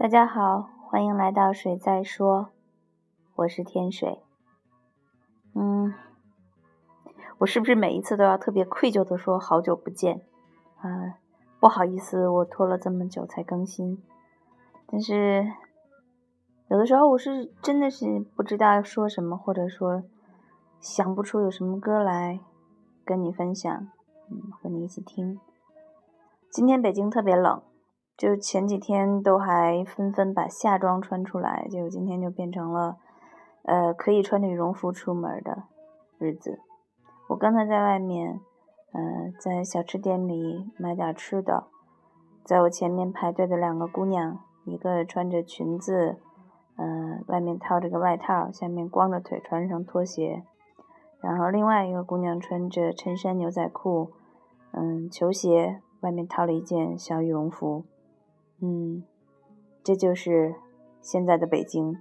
大家好，欢迎来到水在说，我是天水。嗯，我是不是每一次都要特别愧疚的说好久不见啊？不好意思，我拖了这么久才更新。但是有的时候我是真的是不知道要说什么，或者说想不出有什么歌来跟你分享，嗯，和你一起听。今天北京特别冷。就前几天都还纷纷把夏装穿出来，结果今天就变成了，呃，可以穿着羽绒服出门的日子。我刚才在外面，嗯，在小吃店里买点吃的，在我前面排队的两个姑娘，一个穿着裙子，嗯，外面套着个外套，下面光着腿穿上拖鞋，然后另外一个姑娘穿着衬衫牛仔裤，嗯，球鞋，外面套了一件小羽绒服。嗯，这就是现在的北京，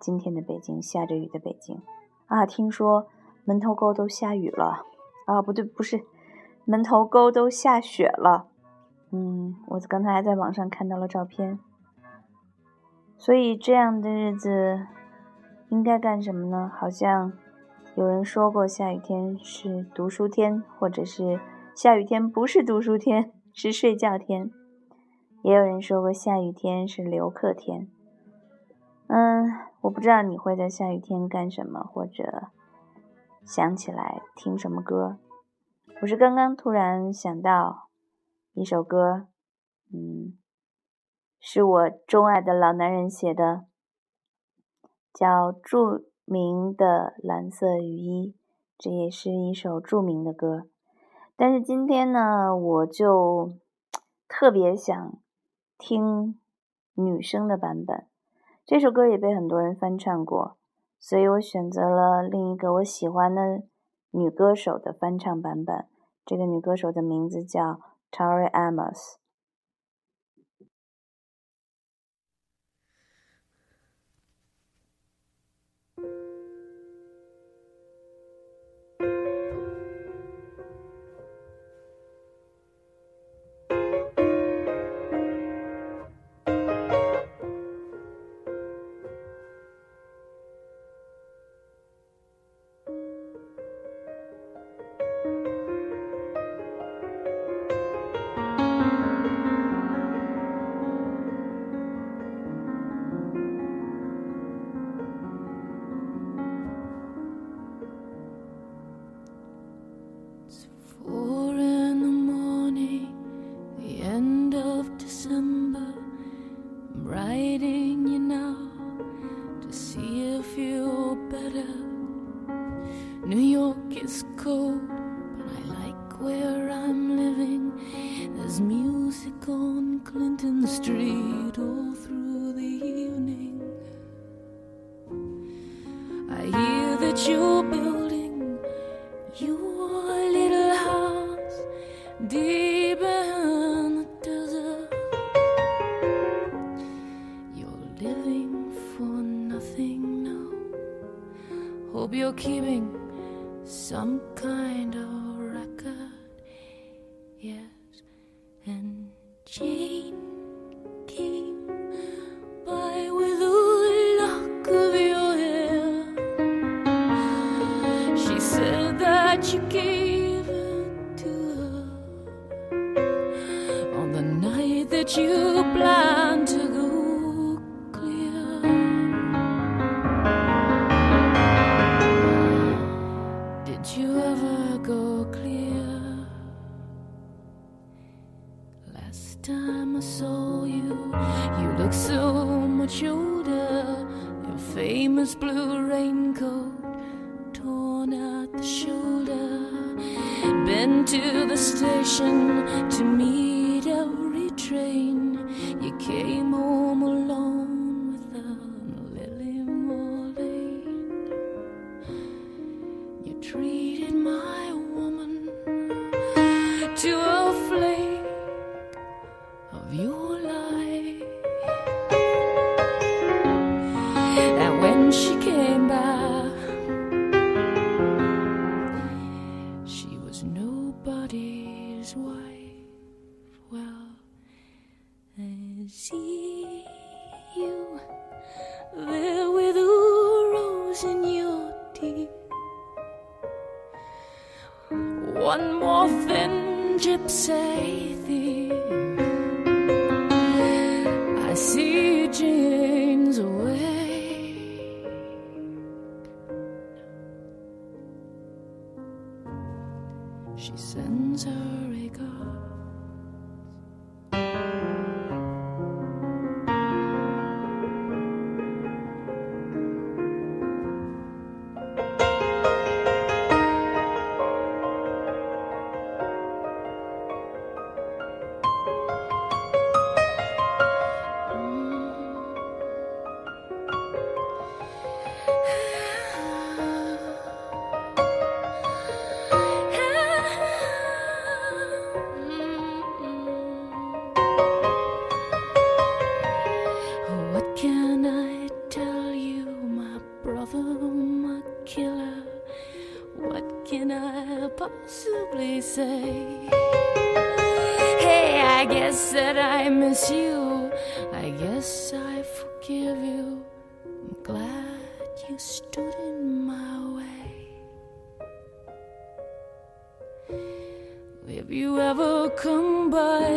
今天的北京，下着雨的北京啊！听说门头沟都下雨了啊？不对，不是，门头沟都下雪了。嗯，我刚才还在网上看到了照片。所以这样的日子应该干什么呢？好像有人说过，下雨天是读书天，或者是下雨天不是读书天，是睡觉天。也有人说过，下雨天是留客天。嗯，我不知道你会在下雨天干什么，或者想起来听什么歌。我是刚刚突然想到一首歌，嗯，是我钟爱的老男人写的，叫《著名的蓝色雨衣》，这也是一首著名的歌。但是今天呢，我就特别想。听女生的版本，这首歌也被很多人翻唱过，所以我选择了另一个我喜欢的女歌手的翻唱版本。这个女歌手的名字叫 Tori Amos。writing you now to see if you're better. New York is cold, but I like where I'm living. There's music on Clinton Street all through the evening. I hear that you built. Keeping some kind of record. Yes, and Jane came by with a lock of your hair. She said that you gave it to her on the night that you planned Been to the station to meet every train. You came home alone with a Lily Marlene. You treated my woman to a flake of your life. when she came I see Jane's away. She sends her possibly say? Hey, I guess that I miss you. I guess I forgive you. I'm glad you stood in my way. If you ever come by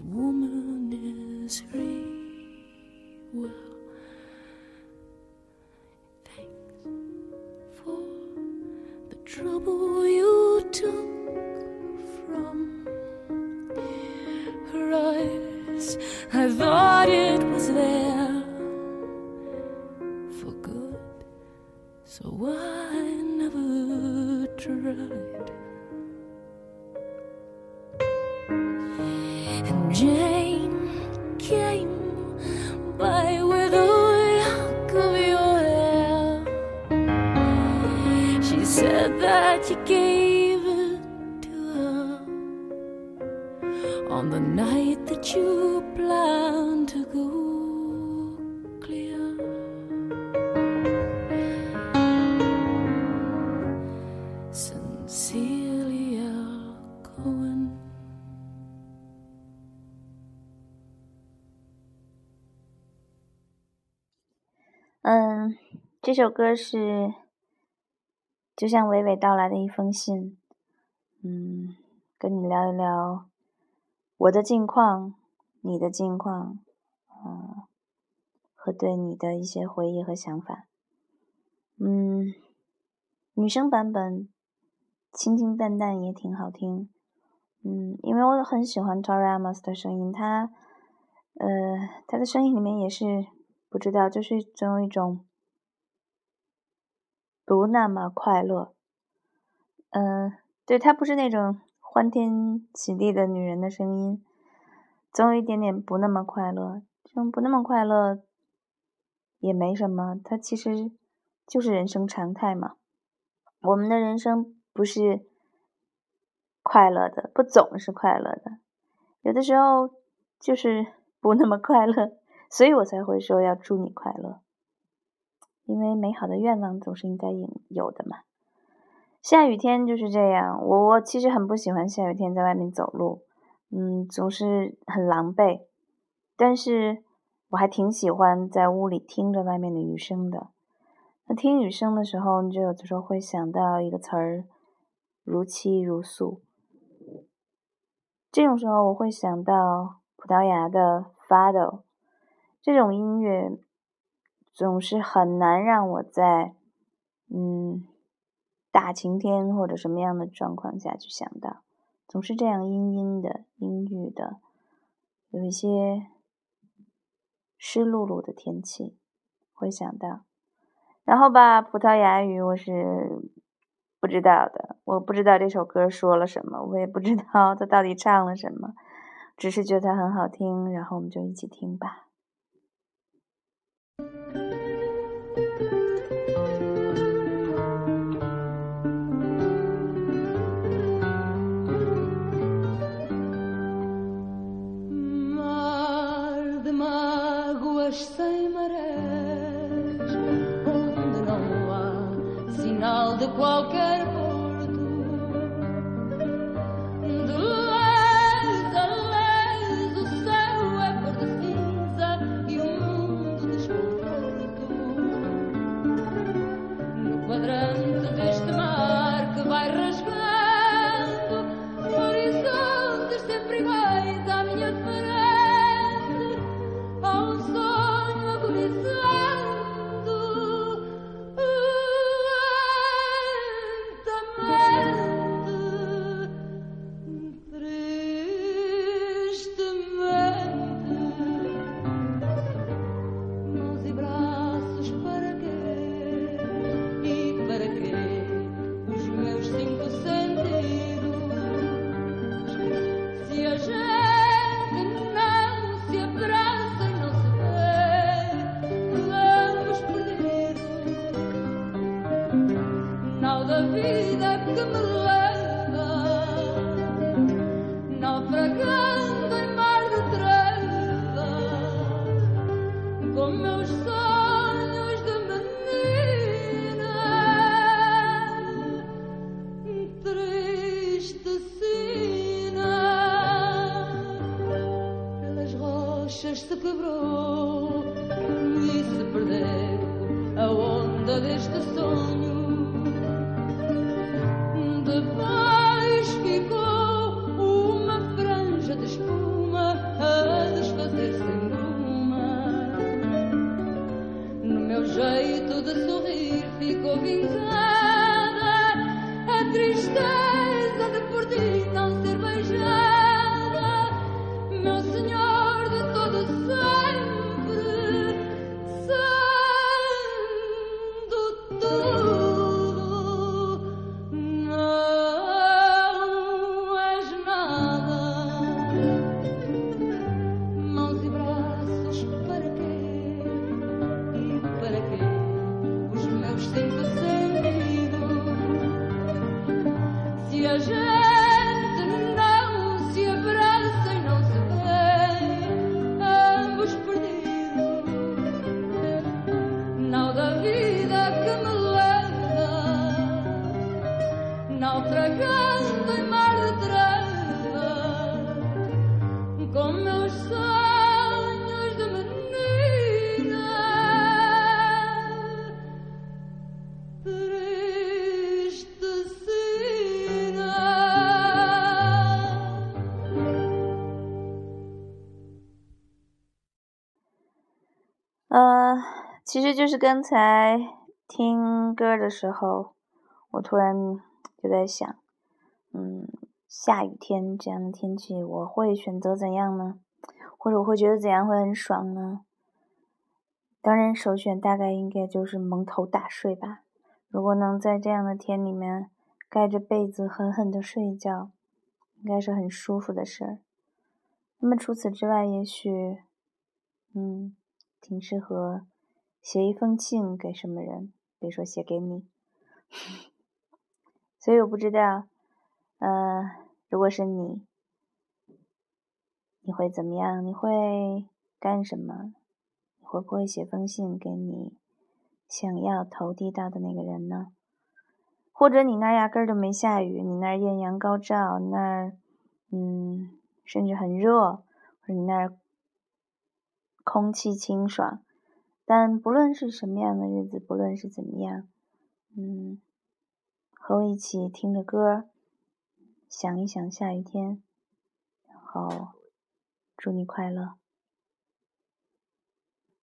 and his woman is free. Well, thanks for the trouble you took from her eyes. I thought it was there for good, so I never tried. 这首歌是就像娓娓道来的一封信，嗯，跟你聊一聊我的近况，你的近况，嗯，和对你的一些回忆和想法。嗯，女生版本清清淡淡也挺好听，嗯，因为我很喜欢 Tori Amos 的声音，她，呃，她的声音里面也是不知道，就是总有一种不那么快乐，嗯、对，她不是那种欢天喜地的女人的声音，总有一点点不那么快乐。这种不那么快乐也没什么，它其实就是人生常态嘛。我们的人生不是快乐的，不总是快乐的，有的时候就是不那么快乐，所以我才会说要祝你快乐，因为美好的愿望总是应该有有的嘛。下雨天就是这样，我我其实很不喜欢下雨天在外面走路，嗯，总是很狼狈，但是我还挺喜欢在屋里听着外面的雨声的。那听雨声的时候，你就有的时候会想到一个词儿，如泣如诉。这种时候，我会想到葡萄牙的 Fado，这种音乐总是很难让我在嗯大晴天或者什么样的状况下去想到，总是这样阴阴的、阴郁的，有一些湿漉漉的天气会想到。然后吧，葡萄牙语我是不知道的，我不知道这首歌说了什么，我也不知道它到底唱了什么，只是觉得它很好听，然后我们就一起听吧。Quebrou e se perdeu a onda deste sonho. 其实就是刚才听歌的时候，我突然就在想，嗯，下雨天这样的天气，我会选择怎样呢？或者我会觉得怎样会很爽呢？当然，首选大概应该就是蒙头大睡吧。如果能在这样的天里面盖着被子狠狠的睡一觉，应该是很舒服的事儿。那么除此之外，也许，嗯，挺适合写一封信给什么人，比如说写给你。所以我不知道，呃，如果是你，你会怎么样？你会干什么？你会不会写封信给你想要投递到的那个人呢？或者你那儿压根儿就没下雨，你那儿艳阳高照，那儿，嗯，甚至很热，或者你那儿空气清爽。但不论是什么样的日子，不论是怎么样，嗯，和我一起听着歌，想一想下雨天，然后祝你快乐。